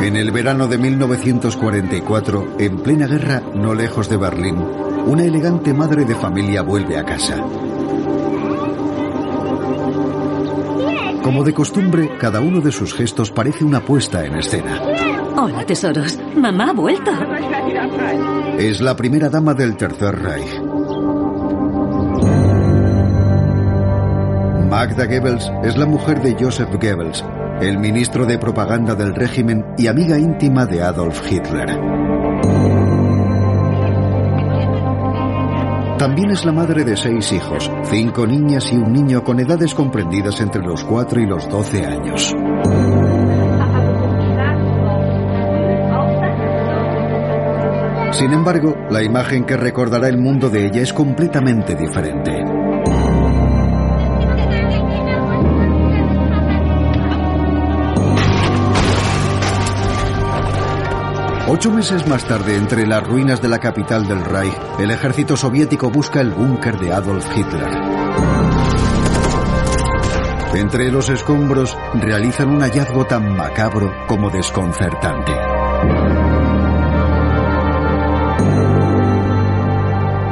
En el verano de 1944, en plena guerra, no lejos de Berlín, una elegante madre de familia vuelve a casa. Como de costumbre, cada uno de sus gestos parece una puesta en escena. Hola, tesoros. Mamá ha vuelto. Es la primera dama del Tercer Reich. Magda Goebbels es la mujer de Joseph Goebbels, el ministro de propaganda del régimen y amiga íntima de Adolf Hitler. También es la madre de seis hijos, cinco niñas y un niño con edades comprendidas entre los 4 y los 12 años. Sin embargo, la imagen que recordará el mundo de ella es completamente diferente. Ocho meses más tarde, entre las ruinas de la capital del Reich, el ejército soviético busca el búnker de Adolf Hitler. Entre los escombros realizan un hallazgo tan macabro como desconcertante.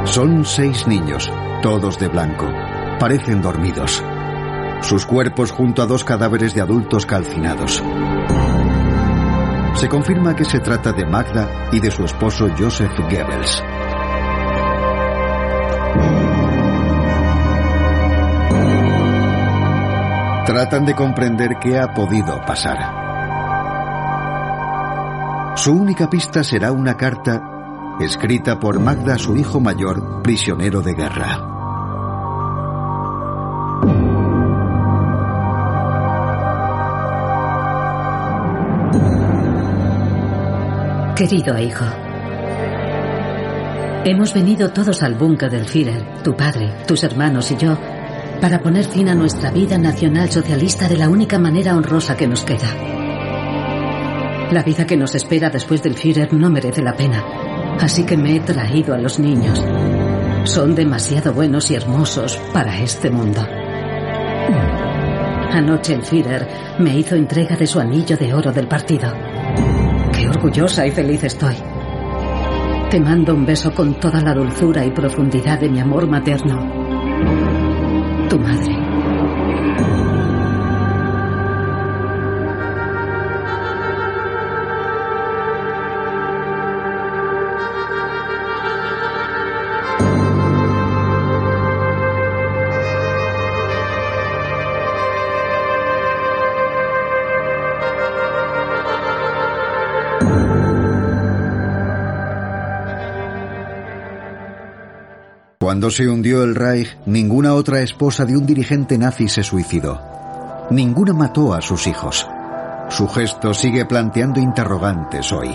Son seis niños, todos de blanco. Parecen dormidos. Sus cuerpos junto a dos cadáveres de adultos calcinados. Se confirma que se trata de Magda y de su esposo Joseph Goebbels. Tratan de comprender qué ha podido pasar. Su única pista será una carta escrita por Magda a su hijo mayor, prisionero de guerra. Querido hijo, hemos venido todos al búnker del Führer, tu padre, tus hermanos y yo, para poner fin a nuestra vida nacional socialista de la única manera honrosa que nos queda. La vida que nos espera después del Führer no merece la pena, así que me he traído a los niños. Son demasiado buenos y hermosos para este mundo. Anoche el Führer me hizo entrega de su anillo de oro del partido. Orgullosa y feliz estoy. Te mando un beso con toda la dulzura y profundidad de mi amor materno. Tu madre. Cuando se hundió el Reich, ninguna otra esposa de un dirigente nazi se suicidó. Ninguna mató a sus hijos. Su gesto sigue planteando interrogantes hoy.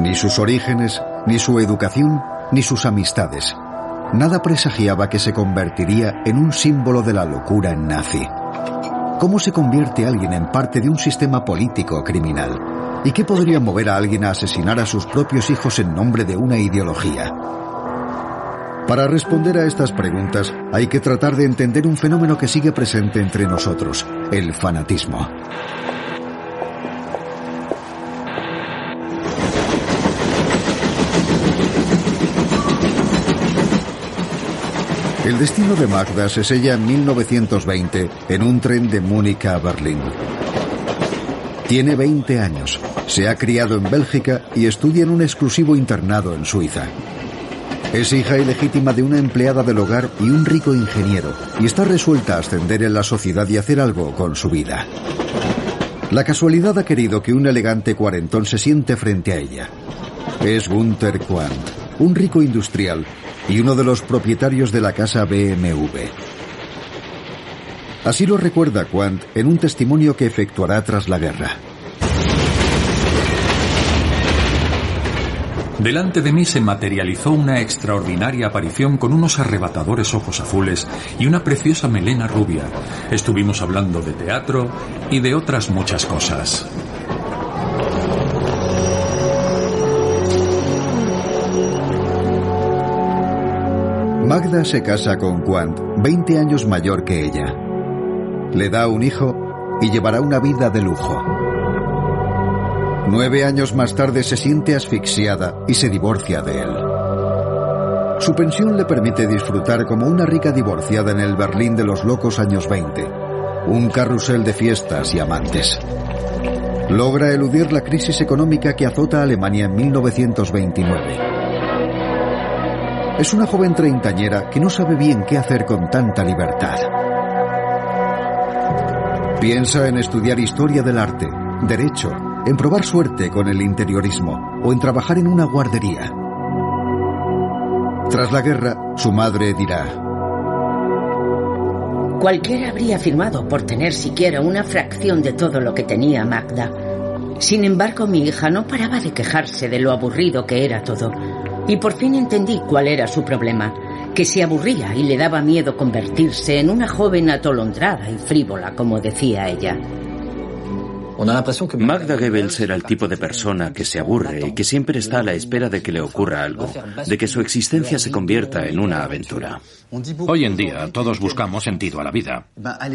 Ni sus orígenes, ni su educación, ni sus amistades. Nada presagiaba que se convertiría en un símbolo de la locura nazi. ¿Cómo se convierte alguien en parte de un sistema político criminal? ¿Y qué podría mover a alguien a asesinar a sus propios hijos en nombre de una ideología? Para responder a estas preguntas hay que tratar de entender un fenómeno que sigue presente entre nosotros, el fanatismo. El destino de Magda se sella en 1920 en un tren de Múnich a Berlín. Tiene 20 años, se ha criado en Bélgica y estudia en un exclusivo internado en Suiza. Es hija ilegítima de una empleada del hogar y un rico ingeniero, y está resuelta a ascender en la sociedad y hacer algo con su vida. La casualidad ha querido que un elegante cuarentón se siente frente a ella. Es Gunther Quandt, un rico industrial y uno de los propietarios de la casa BMW. Así lo recuerda Quant en un testimonio que efectuará tras la guerra. Delante de mí se materializó una extraordinaria aparición con unos arrebatadores ojos azules y una preciosa melena rubia. Estuvimos hablando de teatro y de otras muchas cosas. Magda se casa con Quant, 20 años mayor que ella. Le da un hijo y llevará una vida de lujo. Nueve años más tarde se siente asfixiada y se divorcia de él. Su pensión le permite disfrutar como una rica divorciada en el Berlín de los locos años 20, un carrusel de fiestas y amantes. Logra eludir la crisis económica que azota a Alemania en 1929. Es una joven treintañera que no sabe bien qué hacer con tanta libertad. Piensa en estudiar historia del arte, derecho, en probar suerte con el interiorismo o en trabajar en una guardería. Tras la guerra, su madre dirá, Cualquiera habría firmado por tener siquiera una fracción de todo lo que tenía Magda. Sin embargo, mi hija no paraba de quejarse de lo aburrido que era todo. Y por fin entendí cuál era su problema, que se aburría y le daba miedo convertirse en una joven atolondrada y frívola, como decía ella. Magda Goebbels era el tipo de persona que se aburre y que siempre está a la espera de que le ocurra algo, de que su existencia se convierta en una aventura. Hoy en día todos buscamos sentido a la vida,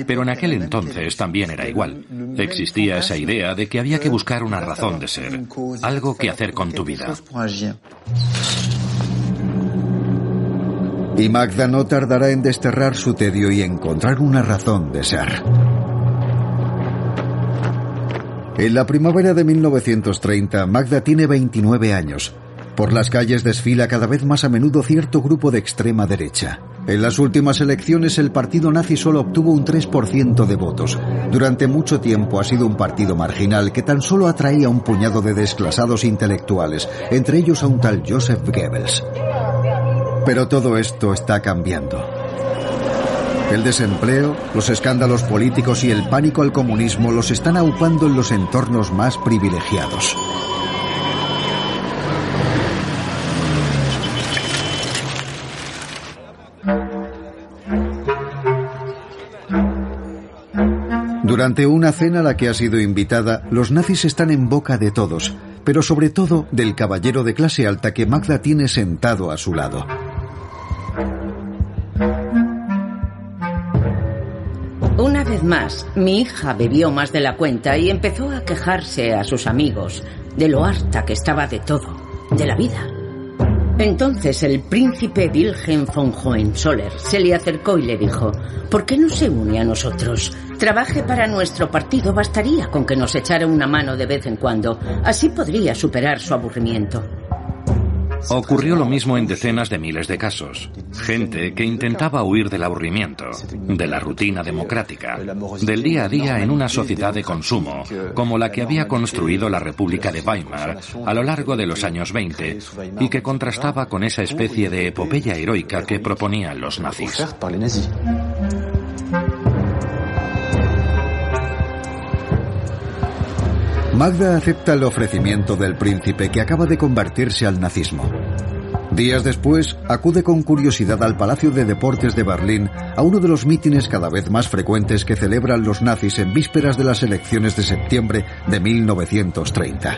pero en aquel entonces también era igual. Existía esa idea de que había que buscar una razón de ser, algo que hacer con tu vida. Y Magda no tardará en desterrar su tedio y encontrar una razón de ser. En la primavera de 1930, Magda tiene 29 años. Por las calles desfila cada vez más a menudo cierto grupo de extrema derecha. En las últimas elecciones el partido nazi solo obtuvo un 3% de votos. Durante mucho tiempo ha sido un partido marginal que tan solo atraía a un puñado de desclasados intelectuales, entre ellos a un tal Joseph Goebbels. Pero todo esto está cambiando. El desempleo, los escándalos políticos y el pánico al comunismo los están aupando en los entornos más privilegiados. Durante una cena a la que ha sido invitada, los nazis están en boca de todos, pero sobre todo del caballero de clase alta que Magda tiene sentado a su lado. Más, mi hija bebió más de la cuenta y empezó a quejarse a sus amigos de lo harta que estaba de todo, de la vida. Entonces el príncipe Wilhelm von Hohenzoller se le acercó y le dijo, ¿por qué no se une a nosotros? Trabaje para nuestro partido, bastaría con que nos echara una mano de vez en cuando, así podría superar su aburrimiento. Ocurrió lo mismo en decenas de miles de casos. Gente que intentaba huir del aburrimiento, de la rutina democrática, del día a día en una sociedad de consumo, como la que había construido la República de Weimar a lo largo de los años 20 y que contrastaba con esa especie de epopeya heroica que proponían los nazis. Magda acepta el ofrecimiento del príncipe que acaba de convertirse al nazismo. Días después, acude con curiosidad al Palacio de Deportes de Berlín a uno de los mítines cada vez más frecuentes que celebran los nazis en vísperas de las elecciones de septiembre de 1930.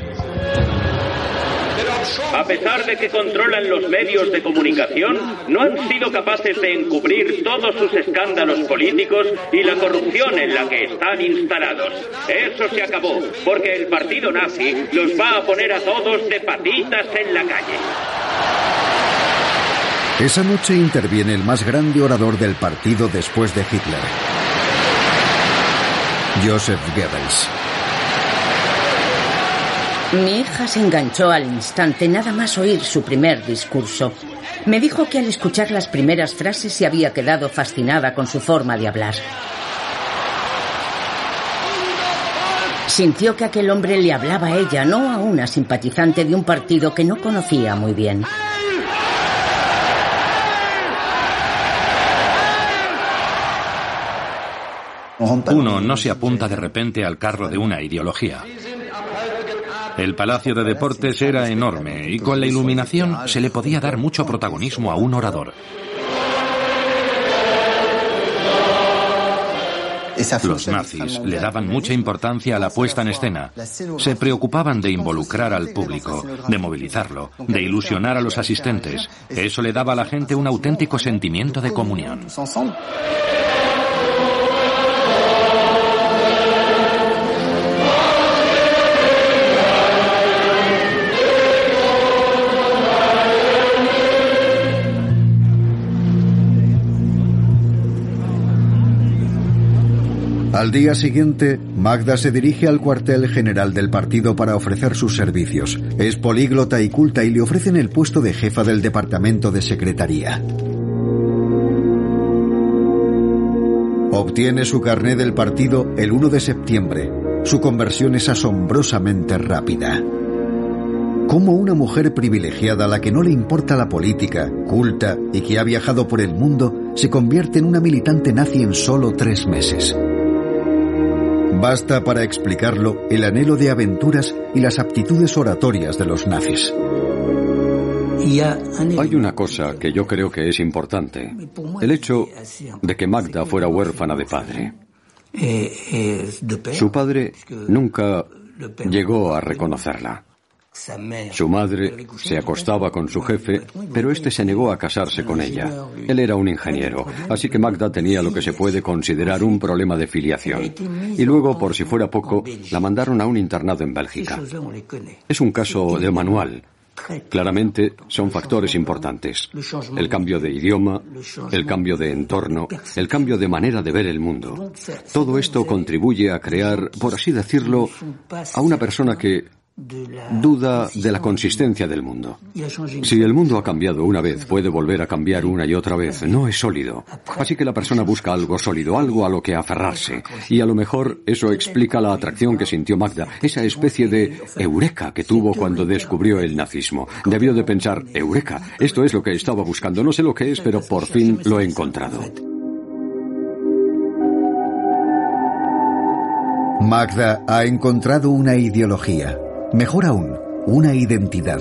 A pesar de que controlan los medios de comunicación, no han sido capaces de encubrir todos sus escándalos políticos y la corrupción en la que están instalados. Eso se acabó, porque el partido nazi los va a poner a todos de patitas en la calle. Esa noche interviene el más grande orador del partido después de Hitler, Joseph Goebbels. Mi hija se enganchó al instante nada más oír su primer discurso. Me dijo que al escuchar las primeras frases se había quedado fascinada con su forma de hablar. Sintió que aquel hombre le hablaba a ella, no a una simpatizante de un partido que no conocía muy bien. Uno no se apunta de repente al carro de una ideología. El Palacio de Deportes era enorme y con la iluminación se le podía dar mucho protagonismo a un orador. Los nazis le daban mucha importancia a la puesta en escena. Se preocupaban de involucrar al público, de movilizarlo, de ilusionar a los asistentes. Eso le daba a la gente un auténtico sentimiento de comunión. Al día siguiente, Magda se dirige al cuartel general del partido para ofrecer sus servicios. Es políglota y culta y le ofrecen el puesto de jefa del departamento de secretaría. Obtiene su carné del partido el 1 de septiembre. Su conversión es asombrosamente rápida. Como una mujer privilegiada a la que no le importa la política, culta y que ha viajado por el mundo, se convierte en una militante nazi en solo tres meses. Basta para explicarlo el anhelo de aventuras y las aptitudes oratorias de los nazis. Hay una cosa que yo creo que es importante. El hecho de que Magda fuera huérfana de padre. Su padre nunca llegó a reconocerla. Su madre se acostaba con su jefe, pero este se negó a casarse con ella. Él era un ingeniero, así que Magda tenía lo que se puede considerar un problema de filiación. Y luego, por si fuera poco, la mandaron a un internado en Bélgica. Es un caso de manual. Claramente son factores importantes. El cambio de idioma, el cambio de entorno, el cambio de manera de ver el mundo. Todo esto contribuye a crear, por así decirlo, a una persona que duda de la consistencia del mundo. Si el mundo ha cambiado una vez, puede volver a cambiar una y otra vez. No es sólido. Así que la persona busca algo sólido, algo a lo que aferrarse. Y a lo mejor eso explica la atracción que sintió Magda, esa especie de eureka que tuvo cuando descubrió el nazismo. Debió de pensar, eureka, esto es lo que estaba buscando. No sé lo que es, pero por fin lo he encontrado. Magda ha encontrado una ideología. Mejor aún, una identidad,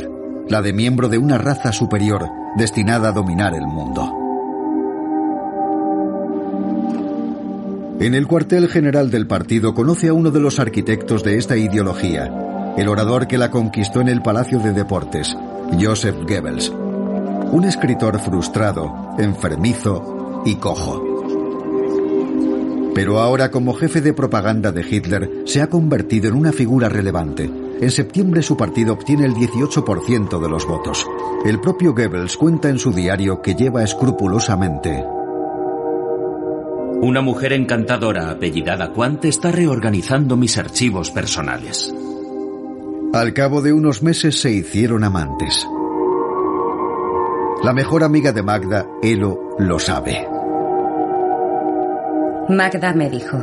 la de miembro de una raza superior destinada a dominar el mundo. En el cuartel general del partido conoce a uno de los arquitectos de esta ideología, el orador que la conquistó en el Palacio de Deportes, Joseph Goebbels, un escritor frustrado, enfermizo y cojo. Pero ahora como jefe de propaganda de Hitler se ha convertido en una figura relevante en septiembre su partido obtiene el 18% de los votos. El propio Goebbels cuenta en su diario que lleva escrupulosamente. Una mujer encantadora apellidada Quant está reorganizando mis archivos personales. Al cabo de unos meses se hicieron amantes. La mejor amiga de Magda, Elo, lo sabe. Magda me dijo,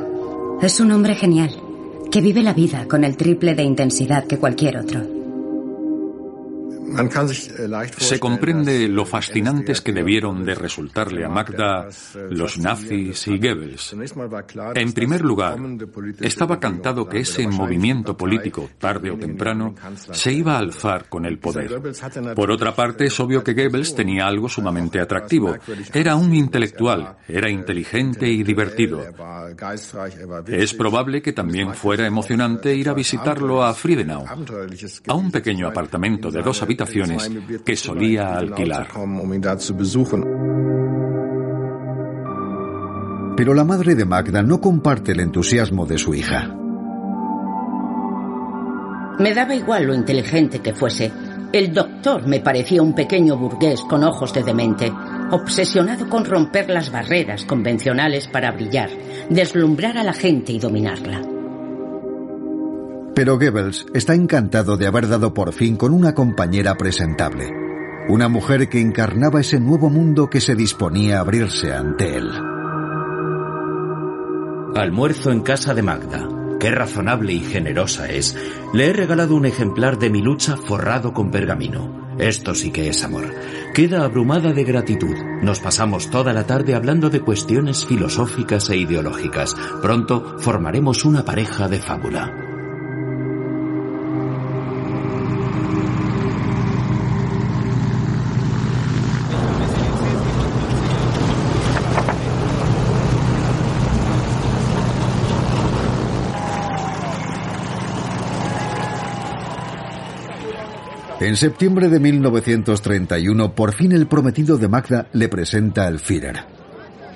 es un hombre genial que vive la vida con el triple de intensidad que cualquier otro. Se comprende lo fascinantes que debieron de resultarle a Magda los nazis y Goebbels. En primer lugar, estaba cantado que ese movimiento político, tarde o temprano, se iba a alzar con el poder. Por otra parte, es obvio que Goebbels tenía algo sumamente atractivo. Era un intelectual, era inteligente y divertido. Es probable que también fuera emocionante ir a visitarlo a Friedenau, a un pequeño apartamento de dos habitaciones que solía alquilar. Pero la madre de Magda no comparte el entusiasmo de su hija. Me daba igual lo inteligente que fuese. El doctor me parecía un pequeño burgués con ojos de demente, obsesionado con romper las barreras convencionales para brillar, deslumbrar a la gente y dominarla. Pero Goebbels está encantado de haber dado por fin con una compañera presentable, una mujer que encarnaba ese nuevo mundo que se disponía a abrirse ante él. Almuerzo en casa de Magda. Qué razonable y generosa es. Le he regalado un ejemplar de mi lucha forrado con pergamino. Esto sí que es amor. Queda abrumada de gratitud. Nos pasamos toda la tarde hablando de cuestiones filosóficas e ideológicas. Pronto formaremos una pareja de fábula. En septiembre de 1931, por fin el prometido de Magda le presenta al Führer,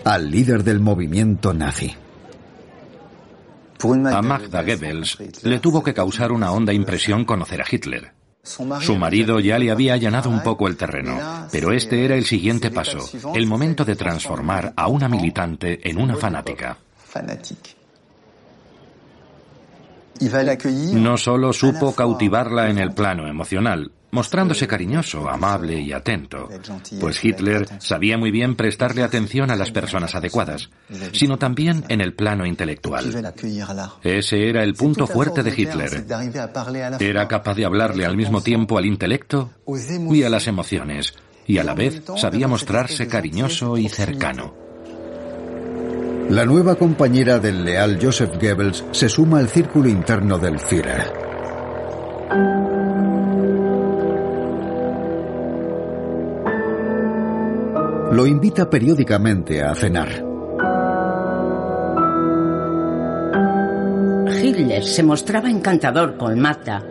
al líder del movimiento nazi. A Magda Goebbels le tuvo que causar una honda impresión conocer a Hitler. Su marido ya le había allanado un poco el terreno, pero este era el siguiente paso, el momento de transformar a una militante en una fanática. No solo supo cautivarla en el plano emocional, mostrándose cariñoso, amable y atento, pues Hitler sabía muy bien prestarle atención a las personas adecuadas, sino también en el plano intelectual. Ese era el punto fuerte de Hitler. Era capaz de hablarle al mismo tiempo al intelecto y a las emociones, y a la vez sabía mostrarse cariñoso y cercano. La nueva compañera del leal Joseph Goebbels se suma al círculo interno del Führer. Lo invita periódicamente a cenar. Hitler se mostraba encantador con Magda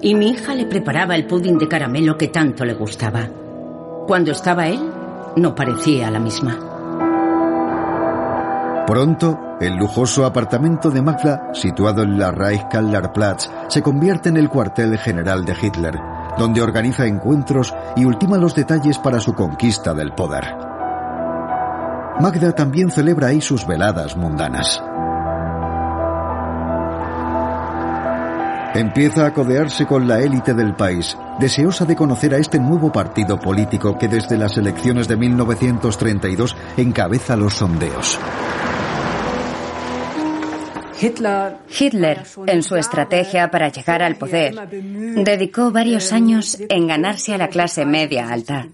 y mi hija le preparaba el pudding de caramelo que tanto le gustaba. Cuando estaba él, no parecía la misma. Pronto, el lujoso apartamento de Magda, situado en la Reichskallerplatz, se convierte en el cuartel general de Hitler, donde organiza encuentros y ultima los detalles para su conquista del poder. Magda también celebra ahí sus veladas mundanas. Empieza a codearse con la élite del país, deseosa de conocer a este nuevo partido político que desde las elecciones de 1932 encabeza los sondeos. Hitler, en su estrategia para llegar al poder, dedicó varios años en ganarse a la clase media alta.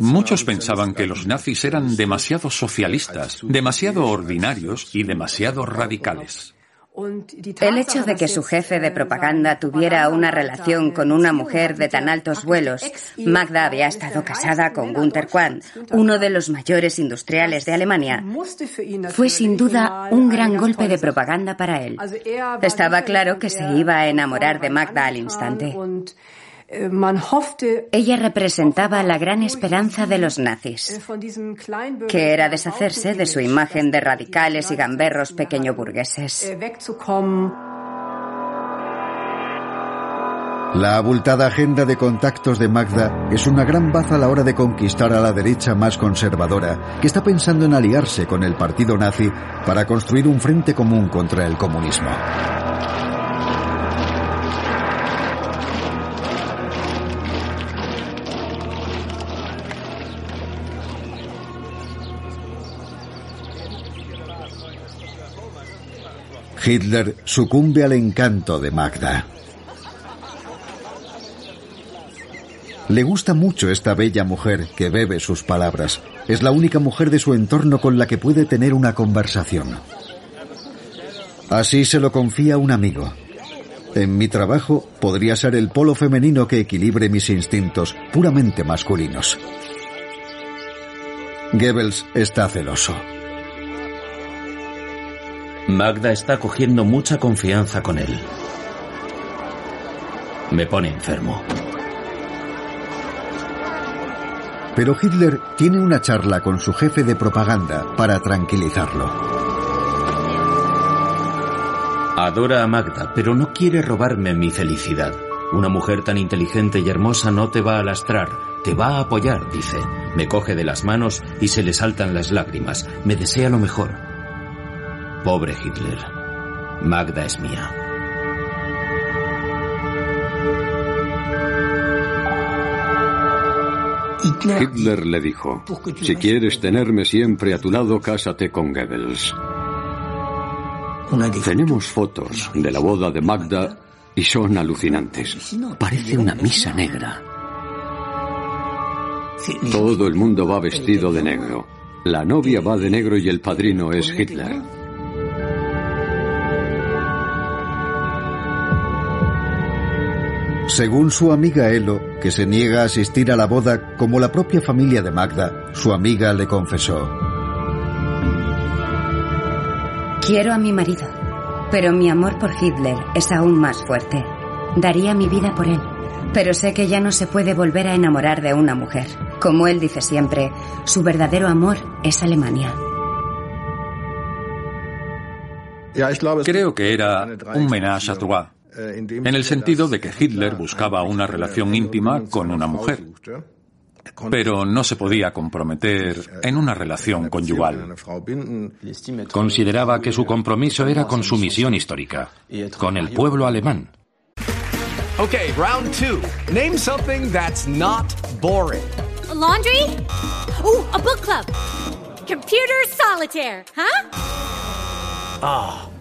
Muchos pensaban que los nazis eran demasiado socialistas, demasiado ordinarios y demasiado radicales. El hecho de que su jefe de propaganda tuviera una relación con una mujer de tan altos vuelos, Magda había estado casada con Gunther Quandt, uno de los mayores industriales de Alemania, fue sin duda un gran golpe de propaganda para él. Estaba claro que se iba a enamorar de Magda al instante. Ella representaba la gran esperanza de los nazis, que era deshacerse de su imagen de radicales y gamberros pequeño burgueses. La abultada agenda de contactos de Magda es una gran baza a la hora de conquistar a la derecha más conservadora, que está pensando en aliarse con el partido nazi para construir un frente común contra el comunismo. Hitler sucumbe al encanto de Magda. Le gusta mucho esta bella mujer que bebe sus palabras. Es la única mujer de su entorno con la que puede tener una conversación. Así se lo confía un amigo. En mi trabajo podría ser el polo femenino que equilibre mis instintos puramente masculinos. Goebbels está celoso. Magda está cogiendo mucha confianza con él. Me pone enfermo. Pero Hitler tiene una charla con su jefe de propaganda para tranquilizarlo. Adora a Magda, pero no quiere robarme mi felicidad. Una mujer tan inteligente y hermosa no te va a lastrar, te va a apoyar, dice. Me coge de las manos y se le saltan las lágrimas. Me desea lo mejor. Pobre Hitler. Magda es mía. Hitler le dijo, si quieres tenerme siempre a tu lado, cásate con Goebbels. Tenemos fotos de la boda de Magda y son alucinantes. Parece una misa negra. Todo el mundo va vestido de negro. La novia va de negro y el padrino es Hitler. Según su amiga Elo, que se niega a asistir a la boda como la propia familia de Magda, su amiga le confesó. Quiero a mi marido, pero mi amor por Hitler es aún más fuerte. Daría mi vida por él, pero sé que ya no se puede volver a enamorar de una mujer. Como él dice siempre, su verdadero amor es Alemania. Creo que era un menage à trois, en el sentido de que Hitler buscaba una relación íntima con una mujer, pero no se podía comprometer en una relación conyugal. Consideraba que su compromiso era con su misión histórica, con el pueblo alemán. Okay, round two. Name something that's not boring. A laundry? Ooh, a book club. Computer solitaire, huh? Ah, oh,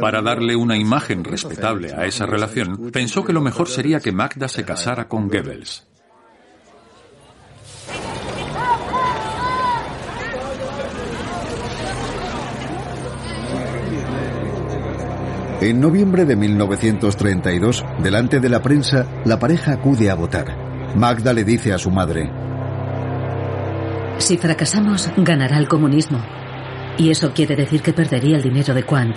Para darle una imagen respetable a esa relación, pensó que lo mejor sería que Magda se casara con Goebbels. En noviembre de 1932, delante de la prensa, la pareja acude a votar. Magda le dice a su madre, Si fracasamos, ganará el comunismo. Y eso quiere decir que perdería el dinero de Quant.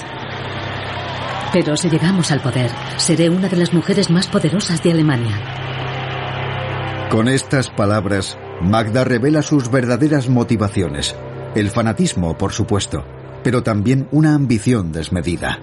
Pero si llegamos al poder, seré una de las mujeres más poderosas de Alemania. Con estas palabras, Magda revela sus verdaderas motivaciones. El fanatismo, por supuesto, pero también una ambición desmedida.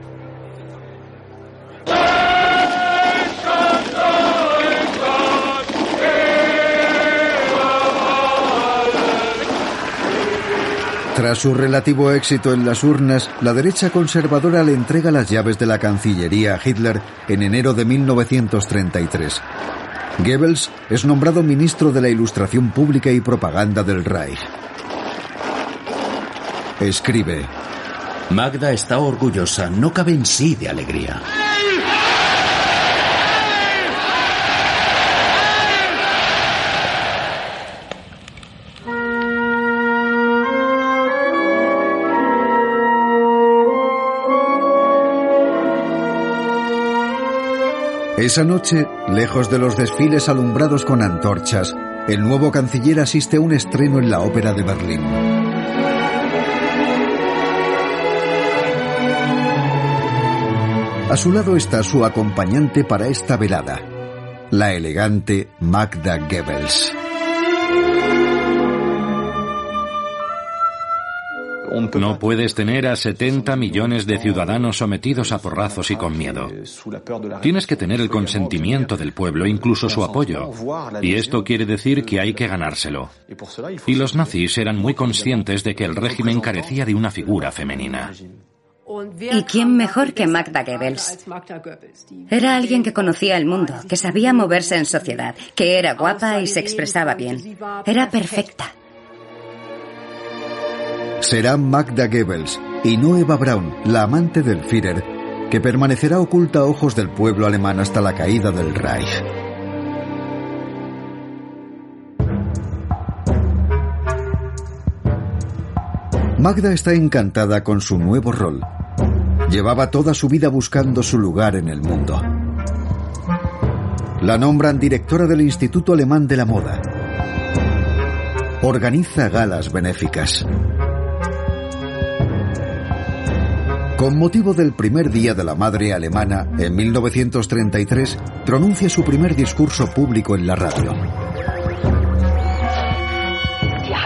Tras su relativo éxito en las urnas, la derecha conservadora le entrega las llaves de la Cancillería a Hitler en enero de 1933. Goebbels es nombrado ministro de la Ilustración Pública y Propaganda del Reich. Escribe. Magda está orgullosa, no cabe en sí de alegría. Esa noche, lejos de los desfiles alumbrados con antorchas, el nuevo canciller asiste a un estreno en la Ópera de Berlín. A su lado está su acompañante para esta velada, la elegante Magda Goebbels. No puedes tener a 70 millones de ciudadanos sometidos a porrazos y con miedo. Tienes que tener el consentimiento del pueblo, incluso su apoyo. Y esto quiere decir que hay que ganárselo. Y los nazis eran muy conscientes de que el régimen carecía de una figura femenina. ¿Y quién mejor que Magda Goebbels? Era alguien que conocía el mundo, que sabía moverse en sociedad, que era guapa y se expresaba bien. Era perfecta. Será Magda Goebbels y no Eva Braun, la amante del Führer, que permanecerá oculta a ojos del pueblo alemán hasta la caída del Reich. Magda está encantada con su nuevo rol. Llevaba toda su vida buscando su lugar en el mundo. La nombran directora del Instituto Alemán de la Moda. Organiza galas benéficas. Con motivo del primer Día de la Madre Alemana, en 1933, pronuncia su primer discurso público en la radio.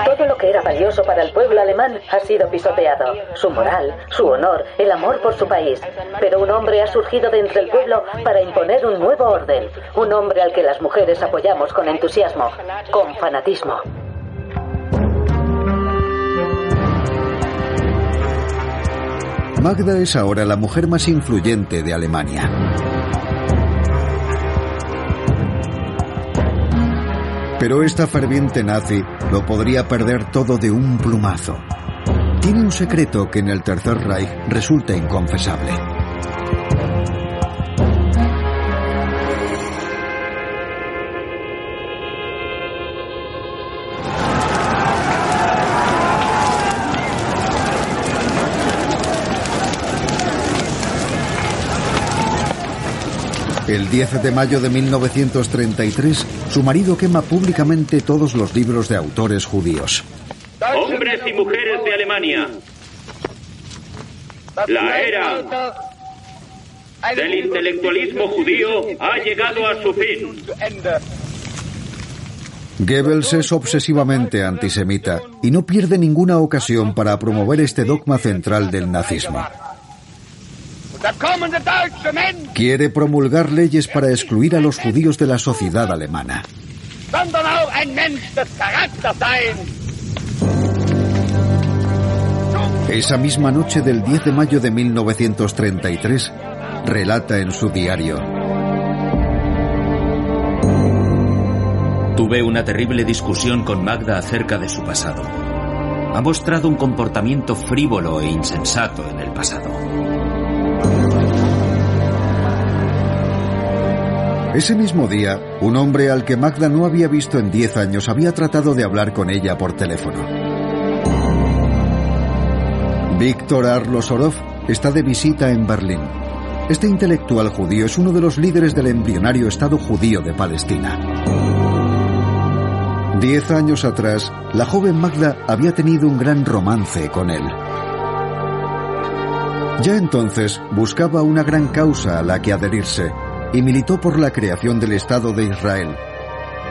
Todo lo que era valioso para el pueblo alemán ha sido pisoteado. Su moral, su honor, el amor por su país. Pero un hombre ha surgido de entre el pueblo para imponer un nuevo orden. Un hombre al que las mujeres apoyamos con entusiasmo, con fanatismo. Magda es ahora la mujer más influyente de Alemania. Pero esta ferviente nazi lo podría perder todo de un plumazo. Tiene un secreto que en el Tercer Reich resulta inconfesable. El 10 de mayo de 1933, su marido quema públicamente todos los libros de autores judíos. Hombres y mujeres de Alemania. La era del intelectualismo judío ha llegado a su fin. Goebbels es obsesivamente antisemita y no pierde ninguna ocasión para promover este dogma central del nazismo. Quiere promulgar leyes para excluir a los judíos de la sociedad alemana. Esa misma noche del 10 de mayo de 1933, relata en su diario. Tuve una terrible discusión con Magda acerca de su pasado. Ha mostrado un comportamiento frívolo e insensato en el pasado. Ese mismo día, un hombre al que Magda no había visto en 10 años había tratado de hablar con ella por teléfono. Víctor Arlosorov está de visita en Berlín. Este intelectual judío es uno de los líderes del embrionario Estado judío de Palestina. Diez años atrás, la joven Magda había tenido un gran romance con él. Ya entonces buscaba una gran causa a la que adherirse y militó por la creación del Estado de Israel.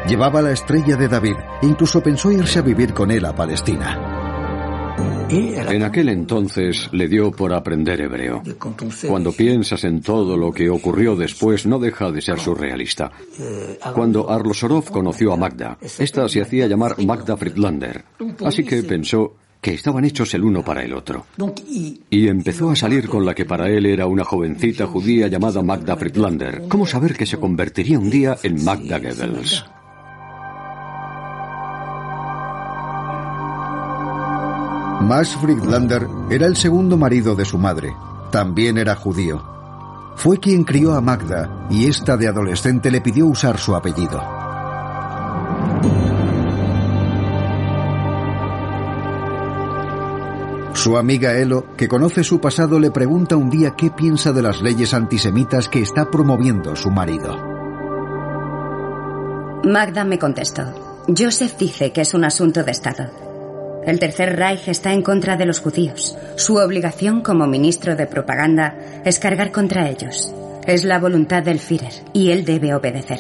Llevaba la estrella de David, incluso pensó irse a vivir con él a Palestina. En aquel entonces le dio por aprender hebreo. Cuando piensas en todo lo que ocurrió después, no deja de ser surrealista. Cuando Arlosorov conoció a Magda, esta se hacía llamar Magda Friedlander. Así que pensó que estaban hechos el uno para el otro. Y empezó a salir con la que para él era una jovencita judía llamada Magda Friedlander. ¿Cómo saber que se convertiría un día en Magda Goebbels? Max Friedlander era el segundo marido de su madre. También era judío. Fue quien crió a Magda y esta de adolescente le pidió usar su apellido. Su amiga Elo, que conoce su pasado, le pregunta un día qué piensa de las leyes antisemitas que está promoviendo su marido. Magda me contestó. Joseph dice que es un asunto de Estado. El Tercer Reich está en contra de los judíos. Su obligación como ministro de propaganda es cargar contra ellos. Es la voluntad del Führer y él debe obedecer.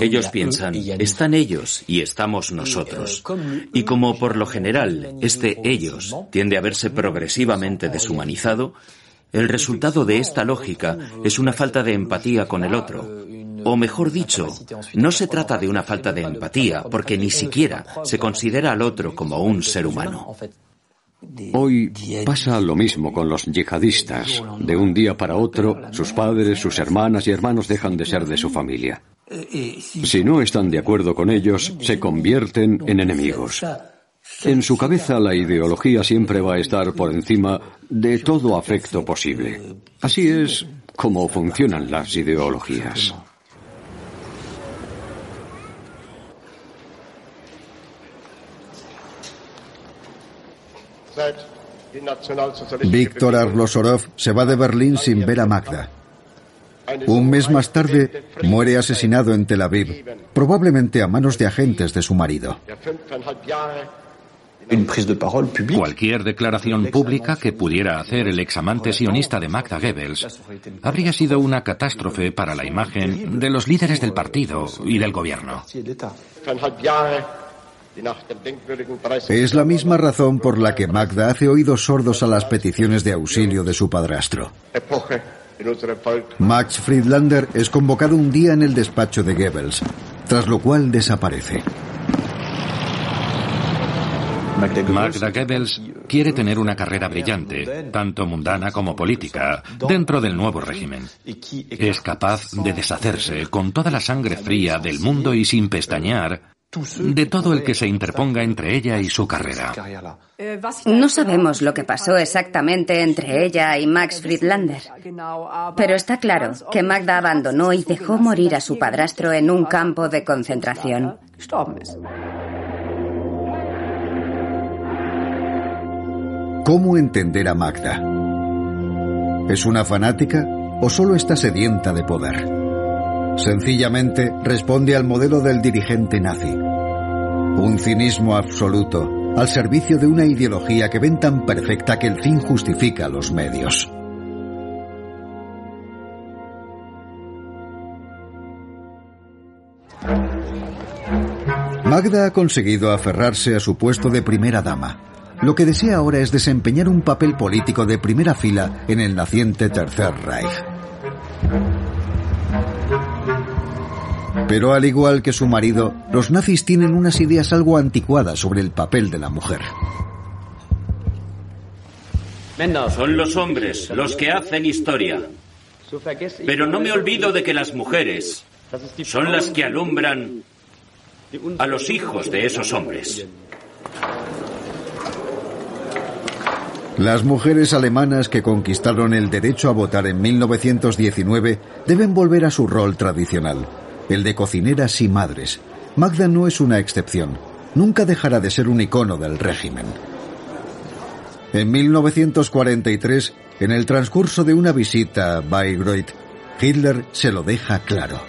Ellos piensan, están ellos y estamos nosotros. Y como por lo general este ellos tiende a verse progresivamente deshumanizado, el resultado de esta lógica es una falta de empatía con el otro. O mejor dicho, no se trata de una falta de empatía porque ni siquiera se considera al otro como un ser humano. Hoy pasa lo mismo con los yihadistas. De un día para otro, sus padres, sus hermanas y hermanos dejan de ser de su familia. Si no están de acuerdo con ellos, se convierten en enemigos. En su cabeza la ideología siempre va a estar por encima de todo afecto posible. Así es como funcionan las ideologías. Víctor Arlosorov se va de Berlín sin ver a Magda. Un mes más tarde, muere asesinado en Tel Aviv, probablemente a manos de agentes de su marido. Cualquier declaración pública que pudiera hacer el examante sionista de Magda Goebbels habría sido una catástrofe para la imagen de los líderes del partido y del gobierno. Es la misma razón por la que Magda hace oídos sordos a las peticiones de auxilio de su padrastro. Max Friedlander es convocado un día en el despacho de Goebbels, tras lo cual desaparece. Magda Goebbels quiere tener una carrera brillante, tanto mundana como política, dentro del nuevo régimen. Es capaz de deshacerse con toda la sangre fría del mundo y sin pestañear de todo el que se interponga entre ella y su carrera. No sabemos lo que pasó exactamente entre ella y Max Friedlander, pero está claro que Magda abandonó y dejó morir a su padrastro en un campo de concentración. ¿Cómo entender a Magda? ¿Es una fanática o solo está sedienta de poder? Sencillamente responde al modelo del dirigente nazi. Un cinismo absoluto al servicio de una ideología que ven tan perfecta que el fin justifica los medios. Magda ha conseguido aferrarse a su puesto de primera dama. Lo que desea ahora es desempeñar un papel político de primera fila en el naciente Tercer Reich. Pero al igual que su marido, los nazis tienen unas ideas algo anticuadas sobre el papel de la mujer. Son los hombres los que hacen historia. Pero no me olvido de que las mujeres son las que alumbran a los hijos de esos hombres. Las mujeres alemanas que conquistaron el derecho a votar en 1919 deben volver a su rol tradicional, el de cocineras y madres. Magda no es una excepción. Nunca dejará de ser un icono del régimen. En 1943, en el transcurso de una visita a Bayreuth, Hitler se lo deja claro.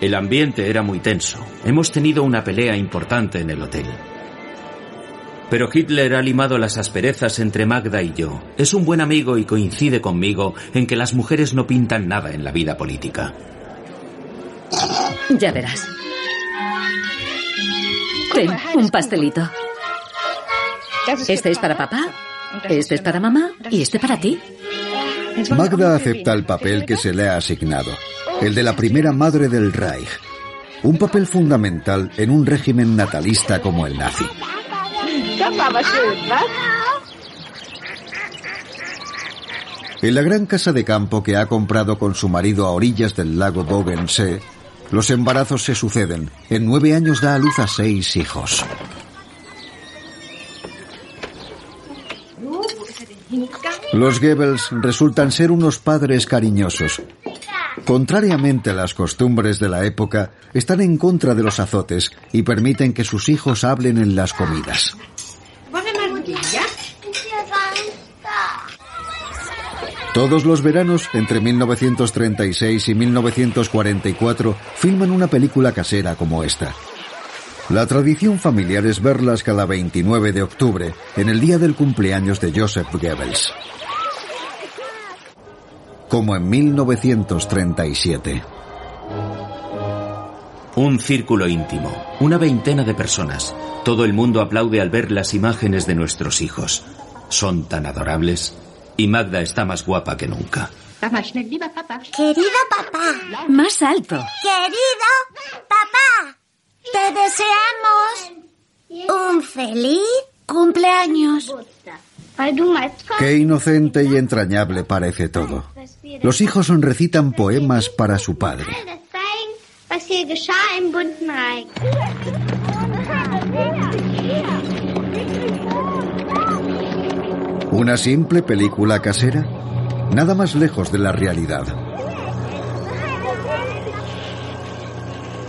El ambiente era muy tenso. Hemos tenido una pelea importante en el hotel. Pero Hitler ha limado las asperezas entre Magda y yo. Es un buen amigo y coincide conmigo en que las mujeres no pintan nada en la vida política. Ya verás. Ten, un pastelito. Este es para papá, este es para mamá y este para ti. Magda acepta el papel que se le ha asignado, el de la primera madre del Reich. Un papel fundamental en un régimen natalista como el nazi. En la gran casa de campo que ha comprado con su marido a orillas del lago Bogensee, los embarazos se suceden. En nueve años da a luz a seis hijos. Los Goebbels resultan ser unos padres cariñosos. Contrariamente a las costumbres de la época, están en contra de los azotes y permiten que sus hijos hablen en las comidas. Todos los veranos, entre 1936 y 1944, filman una película casera como esta. La tradición familiar es verlas cada 29 de octubre, en el día del cumpleaños de Joseph Goebbels. Como en 1937. Un círculo íntimo, una veintena de personas. Todo el mundo aplaude al ver las imágenes de nuestros hijos. Son tan adorables y Magda está más guapa que nunca. Querido papá. Más alto. Querido papá. Te deseamos un feliz cumpleaños. Qué inocente y entrañable parece todo. Los hijos recitan poemas para su padre. ¿Una simple película casera? Nada más lejos de la realidad.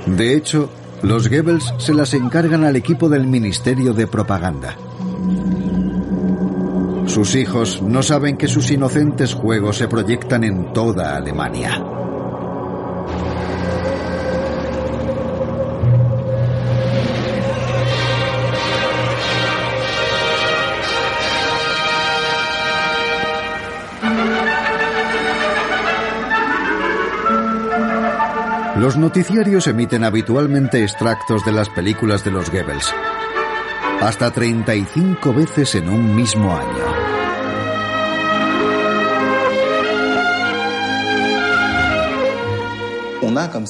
De hecho, los Goebbels se las encargan al equipo del Ministerio de Propaganda. Sus hijos no saben que sus inocentes juegos se proyectan en toda Alemania. Los noticiarios emiten habitualmente extractos de las películas de los Goebbels. Hasta 35 veces en un mismo año.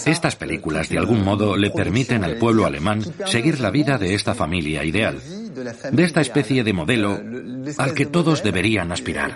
Estas películas de algún modo le permiten al pueblo alemán seguir la vida de esta familia ideal, de esta especie de modelo al que todos deberían aspirar.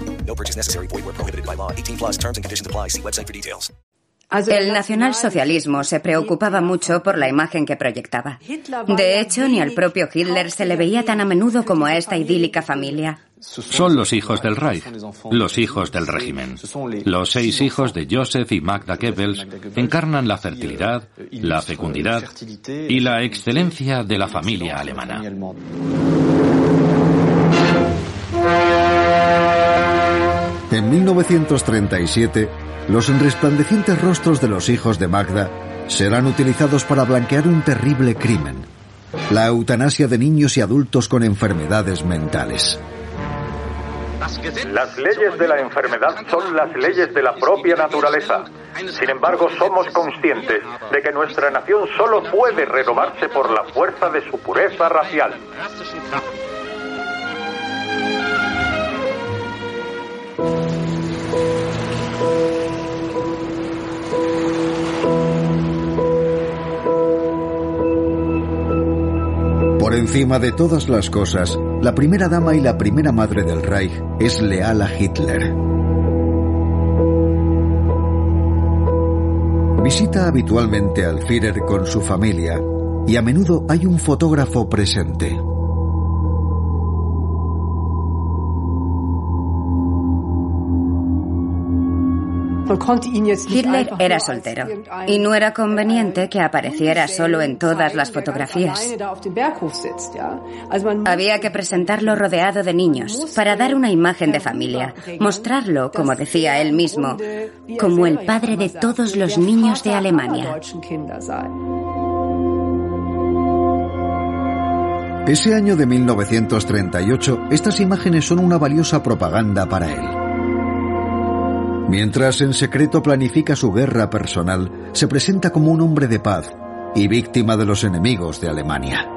No purchase necessary. Void where prohibited by law. 18 plus terms and conditions apply. See website for details. El nacionalsocialismo se preocupaba mucho por la imagen que proyectaba. De hecho, ni al propio Hitler se le veía tan a menudo como a esta idílica familia. Son los hijos del Reich, los hijos del régimen. Los seis hijos de Joseph y Magda Goebbels encarnan la fertilidad, la fecundidad y la excelencia de la familia alemana. En 1937, los resplandecientes rostros de los hijos de Magda serán utilizados para blanquear un terrible crimen, la eutanasia de niños y adultos con enfermedades mentales. Las leyes de la enfermedad son las leyes de la propia naturaleza. Sin embargo, somos conscientes de que nuestra nación solo puede renovarse por la fuerza de su pureza racial. Encima de todas las cosas, la primera dama y la primera madre del Reich es leal a Hitler. Visita habitualmente al Führer con su familia y a menudo hay un fotógrafo presente. Hitler era soltero y no era conveniente que apareciera solo en todas las fotografías. Había que presentarlo rodeado de niños para dar una imagen de familia, mostrarlo, como decía él mismo, como el padre de todos los niños de Alemania. Ese año de 1938, estas imágenes son una valiosa propaganda para él. Mientras en secreto planifica su guerra personal, se presenta como un hombre de paz y víctima de los enemigos de Alemania.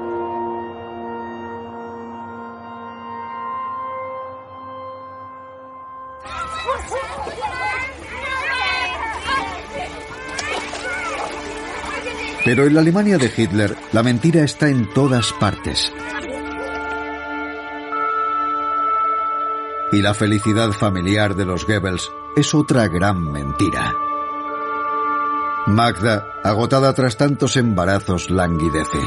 Pero en la Alemania de Hitler, la mentira está en todas partes. Y la felicidad familiar de los Goebbels es otra gran mentira. Magda, agotada tras tantos embarazos, languidece.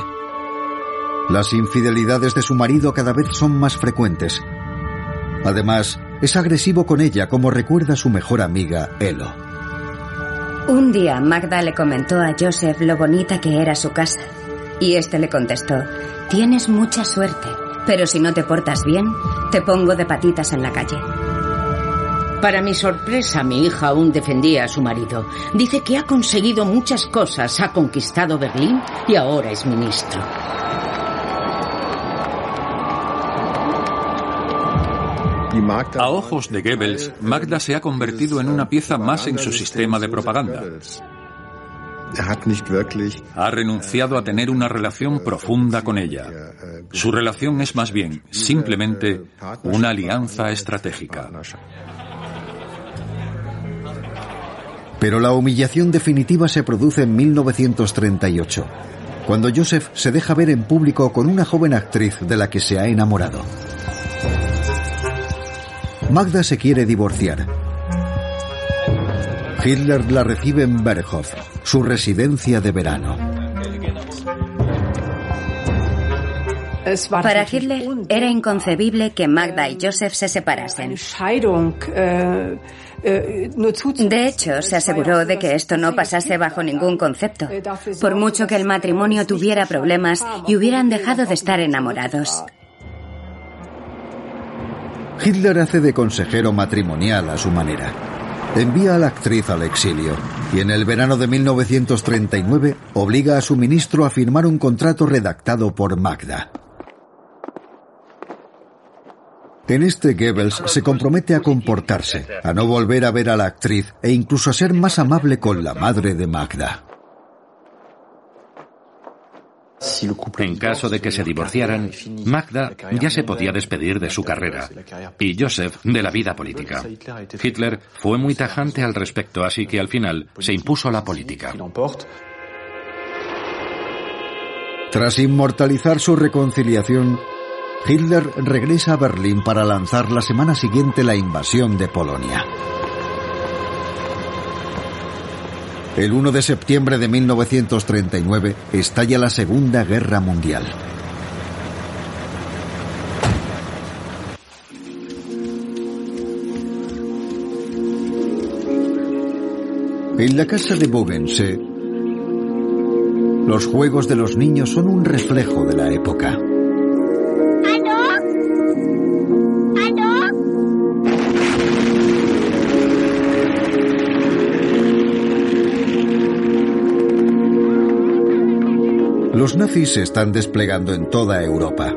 Las infidelidades de su marido cada vez son más frecuentes. Además, es agresivo con ella como recuerda su mejor amiga, Elo. Un día Magda le comentó a Joseph lo bonita que era su casa. Y este le contestó, tienes mucha suerte, pero si no te portas bien, te pongo de patitas en la calle. Para mi sorpresa, mi hija aún defendía a su marido. Dice que ha conseguido muchas cosas, ha conquistado Berlín y ahora es ministro. A ojos de Goebbels, Magda se ha convertido en una pieza más en su sistema de propaganda. Ha renunciado a tener una relación profunda con ella. Su relación es más bien simplemente una alianza estratégica. Pero la humillación definitiva se produce en 1938, cuando Joseph se deja ver en público con una joven actriz de la que se ha enamorado. Magda se quiere divorciar. Hitler la recibe en Berghof, su residencia de verano. Para Hitler era inconcebible que Magda y Joseph se separasen. De hecho, se aseguró de que esto no pasase bajo ningún concepto, por mucho que el matrimonio tuviera problemas y hubieran dejado de estar enamorados. Hitler hace de consejero matrimonial a su manera. Envía a la actriz al exilio y en el verano de 1939 obliga a su ministro a firmar un contrato redactado por Magda. En este Goebbels se compromete a comportarse, a no volver a ver a la actriz e incluso a ser más amable con la madre de Magda. En caso de que se divorciaran, Magda ya se podía despedir de su carrera y Joseph de la vida política. Hitler fue muy tajante al respecto, así que al final se impuso la política. Tras inmortalizar su reconciliación, Hitler regresa a Berlín para lanzar la semana siguiente la invasión de Polonia. El 1 de septiembre de 1939 estalla la Segunda Guerra Mundial. En la casa de Bogense, los juegos de los niños son un reflejo de la época. Los nazis se están desplegando en toda Europa.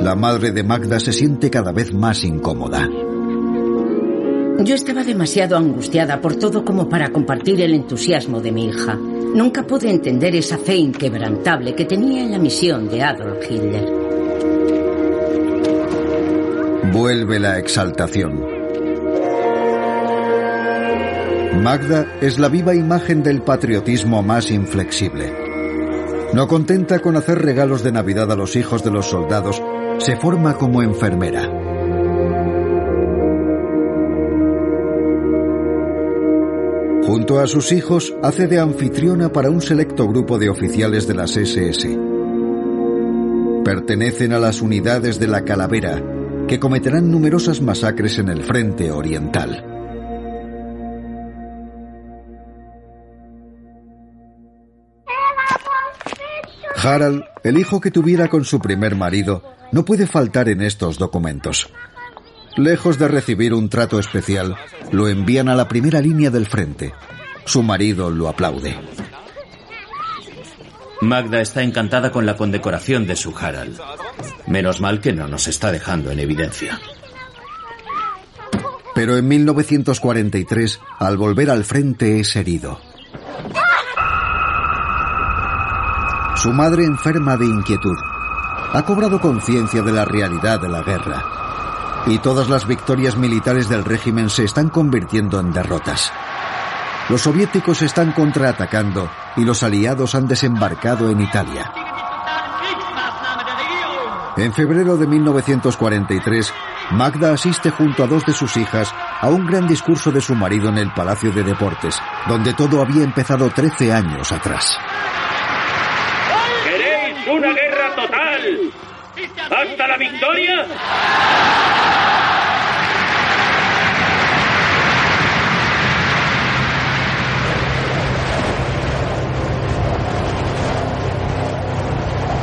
La madre de Magda se siente cada vez más incómoda. Yo estaba demasiado angustiada por todo como para compartir el entusiasmo de mi hija. Nunca pude entender esa fe inquebrantable que tenía en la misión de Adolf Hitler. Vuelve la exaltación. Magda es la viva imagen del patriotismo más inflexible. No contenta con hacer regalos de Navidad a los hijos de los soldados, se forma como enfermera. Junto a sus hijos, hace de anfitriona para un selecto grupo de oficiales de las SS. Pertenecen a las unidades de la Calavera, que cometerán numerosas masacres en el frente oriental. Harald, el hijo que tuviera con su primer marido, no puede faltar en estos documentos. Lejos de recibir un trato especial, lo envían a la primera línea del frente. Su marido lo aplaude. Magda está encantada con la condecoración de su Harald. Menos mal que no nos está dejando en evidencia. Pero en 1943, al volver al frente, es herido. Su madre enferma de inquietud. Ha cobrado conciencia de la realidad de la guerra. Y todas las victorias militares del régimen se están convirtiendo en derrotas. Los soviéticos están contraatacando y los aliados han desembarcado en Italia. En febrero de 1943, Magda asiste junto a dos de sus hijas a un gran discurso de su marido en el Palacio de Deportes, donde todo había empezado 13 años atrás. ¡Hasta la victoria!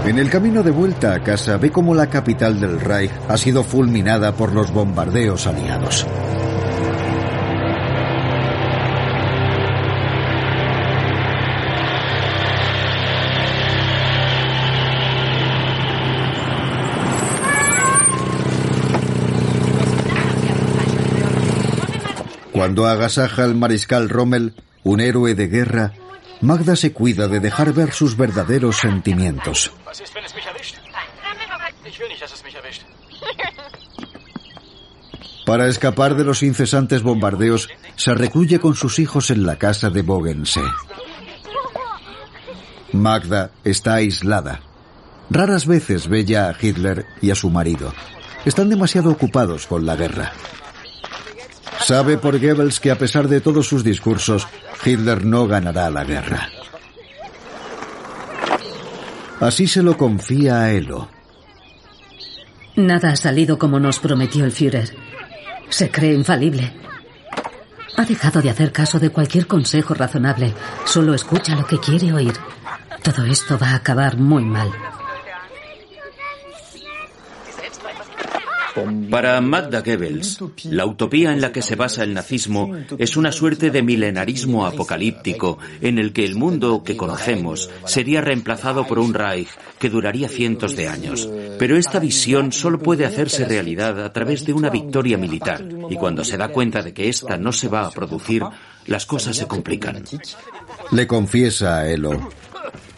En el camino de vuelta a casa ve cómo la capital del Reich ha sido fulminada por los bombardeos aliados. Cuando agasaja al mariscal Rommel, un héroe de guerra, Magda se cuida de dejar ver sus verdaderos sentimientos. Para escapar de los incesantes bombardeos, se recluye con sus hijos en la casa de Bogense. Magda está aislada. Raras veces ve ya a Hitler y a su marido. Están demasiado ocupados con la guerra. Sabe por Goebbels que a pesar de todos sus discursos, Hitler no ganará la guerra. Así se lo confía a Elo. Nada ha salido como nos prometió el Führer. Se cree infalible. Ha dejado de hacer caso de cualquier consejo razonable. Solo escucha lo que quiere oír. Todo esto va a acabar muy mal. Para Magda Goebbels, la utopía en la que se basa el nazismo es una suerte de milenarismo apocalíptico en el que el mundo que conocemos sería reemplazado por un Reich que duraría cientos de años. Pero esta visión solo puede hacerse realidad a través de una victoria militar y cuando se da cuenta de que esta no se va a producir, las cosas se complican. Le confiesa a Elo.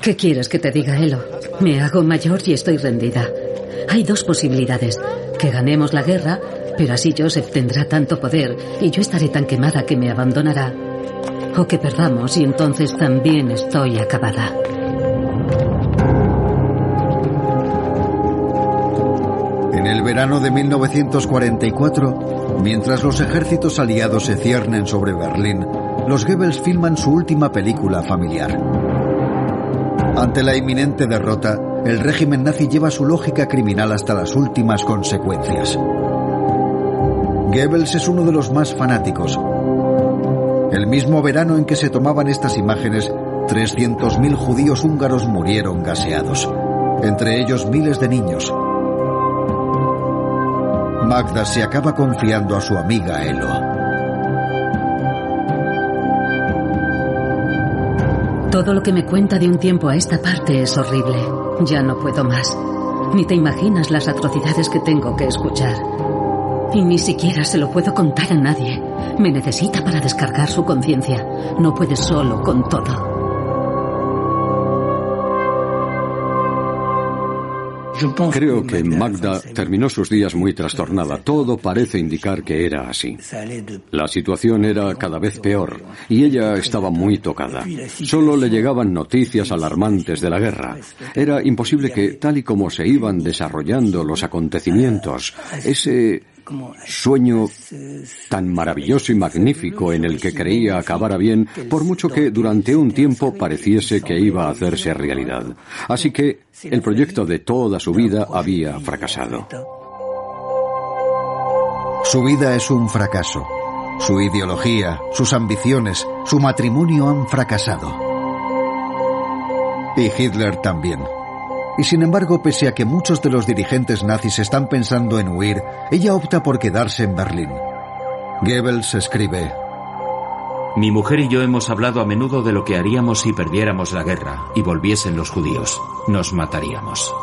¿Qué quieres que te diga, Elo? Me hago mayor y estoy rendida. Hay dos posibilidades. Que ganemos la guerra, pero así Joseph tendrá tanto poder y yo estaré tan quemada que me abandonará. O que perdamos y entonces también estoy acabada. En el verano de 1944, mientras los ejércitos aliados se ciernen sobre Berlín, los Goebbels filman su última película familiar. Ante la inminente derrota, el régimen nazi lleva su lógica criminal hasta las últimas consecuencias. Goebbels es uno de los más fanáticos. El mismo verano en que se tomaban estas imágenes, 300.000 judíos húngaros murieron gaseados, entre ellos miles de niños. Magda se acaba confiando a su amiga Elo. Todo lo que me cuenta de un tiempo a esta parte es horrible. Ya no puedo más. Ni te imaginas las atrocidades que tengo que escuchar. Y ni siquiera se lo puedo contar a nadie. Me necesita para descargar su conciencia. No puede solo con todo. Creo que Magda terminó sus días muy trastornada. Todo parece indicar que era así. La situación era cada vez peor y ella estaba muy tocada. Solo le llegaban noticias alarmantes de la guerra. Era imposible que, tal y como se iban desarrollando los acontecimientos, ese sueño tan maravilloso y magnífico en el que creía acabara bien, por mucho que durante un tiempo pareciese que iba a hacerse realidad. Así que el proyecto de toda su vida había fracasado. Su vida es un fracaso. Su ideología, sus ambiciones, su matrimonio han fracasado. Y Hitler también. Y sin embargo, pese a que muchos de los dirigentes nazis están pensando en huir, ella opta por quedarse en Berlín. Goebbels escribe, Mi mujer y yo hemos hablado a menudo de lo que haríamos si perdiéramos la guerra y volviesen los judíos. Nos mataríamos.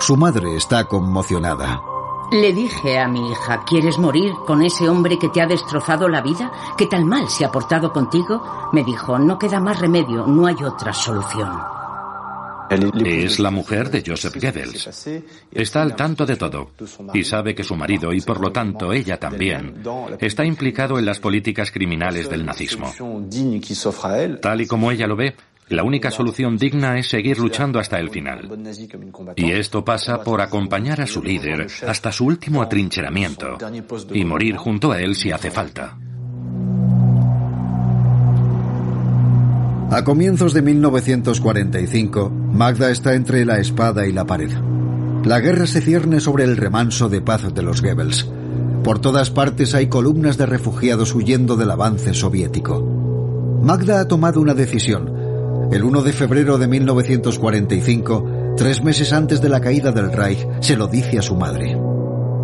Su madre está conmocionada. Le dije a mi hija, ¿quieres morir con ese hombre que te ha destrozado la vida? ¿Que tal mal se ha portado contigo? Me dijo, no queda más remedio, no hay otra solución. Es la mujer de Joseph Goebbels. Está al tanto de todo y sabe que su marido, y por lo tanto ella también, está implicado en las políticas criminales del nazismo. Tal y como ella lo ve, la única solución digna es seguir luchando hasta el final. Y esto pasa por acompañar a su líder hasta su último atrincheramiento y morir junto a él si hace falta. A comienzos de 1945, Magda está entre la espada y la pared. La guerra se cierne sobre el remanso de paz de los Goebbels. Por todas partes hay columnas de refugiados huyendo del avance soviético. Magda ha tomado una decisión. El 1 de febrero de 1945, tres meses antes de la caída del Reich, se lo dice a su madre.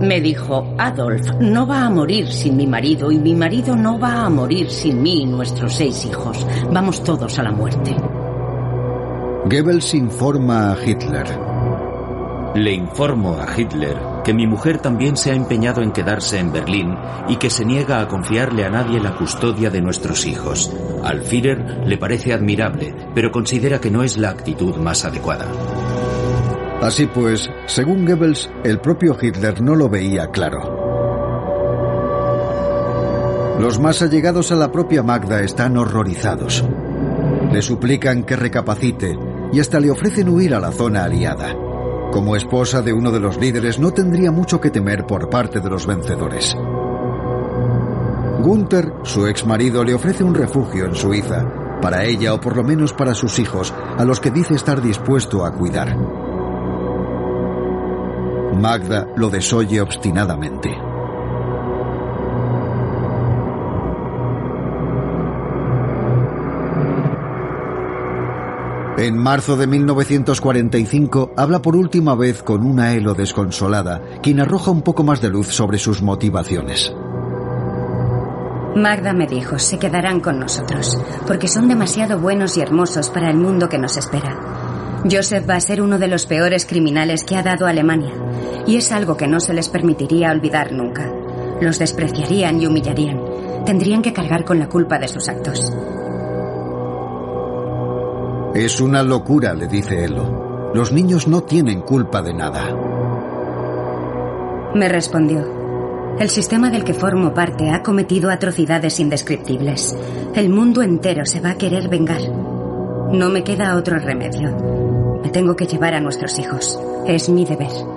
Me dijo, Adolf no va a morir sin mi marido y mi marido no va a morir sin mí y nuestros seis hijos. Vamos todos a la muerte. Goebbels informa a Hitler. Le informo a Hitler que mi mujer también se ha empeñado en quedarse en Berlín y que se niega a confiarle a nadie la custodia de nuestros hijos. Al Führer le parece admirable, pero considera que no es la actitud más adecuada. Así pues, según Goebbels, el propio Hitler no lo veía claro. Los más allegados a la propia Magda están horrorizados. Le suplican que recapacite y hasta le ofrecen huir a la zona aliada. Como esposa de uno de los líderes no tendría mucho que temer por parte de los vencedores. Gunther, su ex marido, le ofrece un refugio en Suiza, para ella o por lo menos para sus hijos, a los que dice estar dispuesto a cuidar. Magda lo desoye obstinadamente. En marzo de 1945 habla por última vez con una Elo desconsolada, quien arroja un poco más de luz sobre sus motivaciones. Magda me dijo, se quedarán con nosotros, porque son demasiado buenos y hermosos para el mundo que nos espera. Joseph va a ser uno de los peores criminales que ha dado Alemania, y es algo que no se les permitiría olvidar nunca. Los despreciarían y humillarían. Tendrían que cargar con la culpa de sus actos. Es una locura, le dice Elo. Los niños no tienen culpa de nada. Me respondió. El sistema del que formo parte ha cometido atrocidades indescriptibles. El mundo entero se va a querer vengar. No me queda otro remedio. Me tengo que llevar a nuestros hijos. Es mi deber.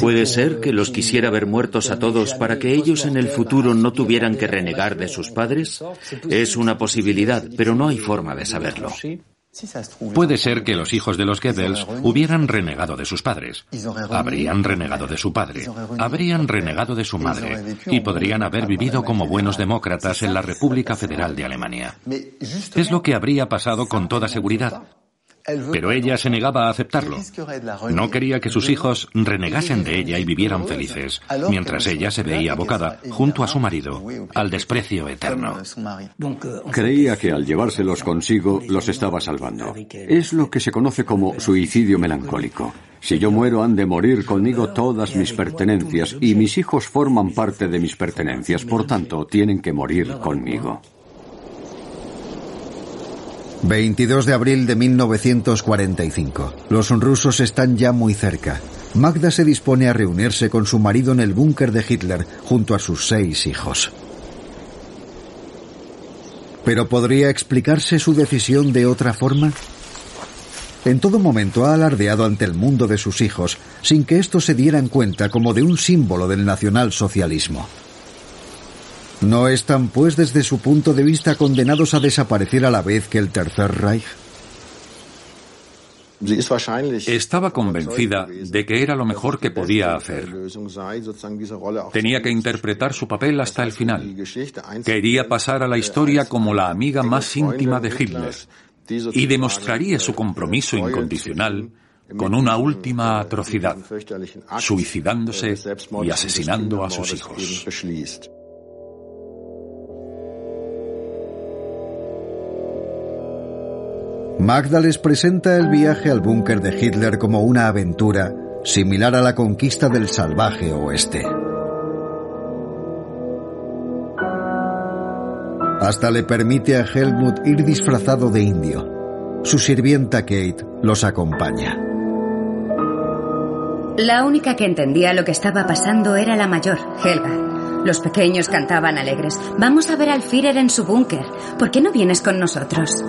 Puede ser que los quisiera ver muertos a todos para que ellos en el futuro no tuvieran que renegar de sus padres. Es una posibilidad, pero no hay forma de saberlo. Puede ser que los hijos de los Goebbels hubieran renegado de sus padres, habrían renegado de su padre, habrían renegado de su madre. Y podrían haber vivido como buenos demócratas en la República Federal de Alemania. Es lo que habría pasado con toda seguridad. Pero ella se negaba a aceptarlo. No quería que sus hijos renegasen de ella y vivieran felices, mientras ella se veía abocada, junto a su marido, al desprecio eterno. Creía que al llevárselos consigo los estaba salvando. Es lo que se conoce como suicidio melancólico. Si yo muero han de morir conmigo todas mis pertenencias y mis hijos forman parte de mis pertenencias, por tanto tienen que morir conmigo. 22 de abril de 1945. Los rusos están ya muy cerca. Magda se dispone a reunirse con su marido en el búnker de Hitler junto a sus seis hijos. ¿Pero podría explicarse su decisión de otra forma? En todo momento ha alardeado ante el mundo de sus hijos, sin que estos se dieran cuenta como de un símbolo del nacionalsocialismo. ¿No están, pues, desde su punto de vista condenados a desaparecer a la vez que el Tercer Reich? Estaba convencida de que era lo mejor que podía hacer. Tenía que interpretar su papel hasta el final. Quería pasar a la historia como la amiga más íntima de Hitler y demostraría su compromiso incondicional con una última atrocidad, suicidándose y asesinando a sus hijos. Magda les presenta el viaje al búnker de Hitler como una aventura similar a la conquista del salvaje oeste. Hasta le permite a Helmut ir disfrazado de indio. Su sirvienta Kate los acompaña. La única que entendía lo que estaba pasando era la mayor, Helga. Los pequeños cantaban alegres. Vamos a ver al Führer en su búnker. ¿Por qué no vienes con nosotros?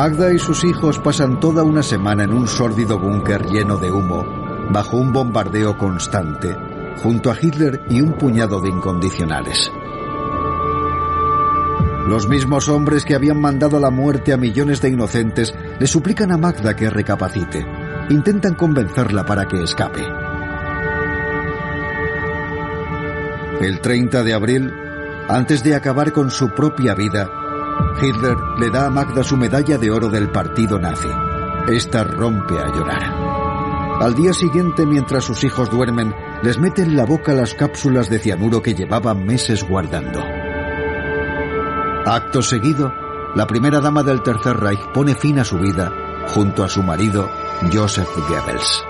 Magda y sus hijos pasan toda una semana en un sórdido búnker lleno de humo, bajo un bombardeo constante, junto a Hitler y un puñado de incondicionales. Los mismos hombres que habían mandado la muerte a millones de inocentes le suplican a Magda que recapacite. Intentan convencerla para que escape. El 30 de abril, antes de acabar con su propia vida, Hitler le da a Magda su medalla de oro del partido nazi. Esta rompe a llorar. Al día siguiente, mientras sus hijos duermen, les mete en la boca las cápsulas de cianuro que llevaban meses guardando. Acto seguido, la primera dama del Tercer Reich pone fin a su vida junto a su marido, Joseph Goebbels.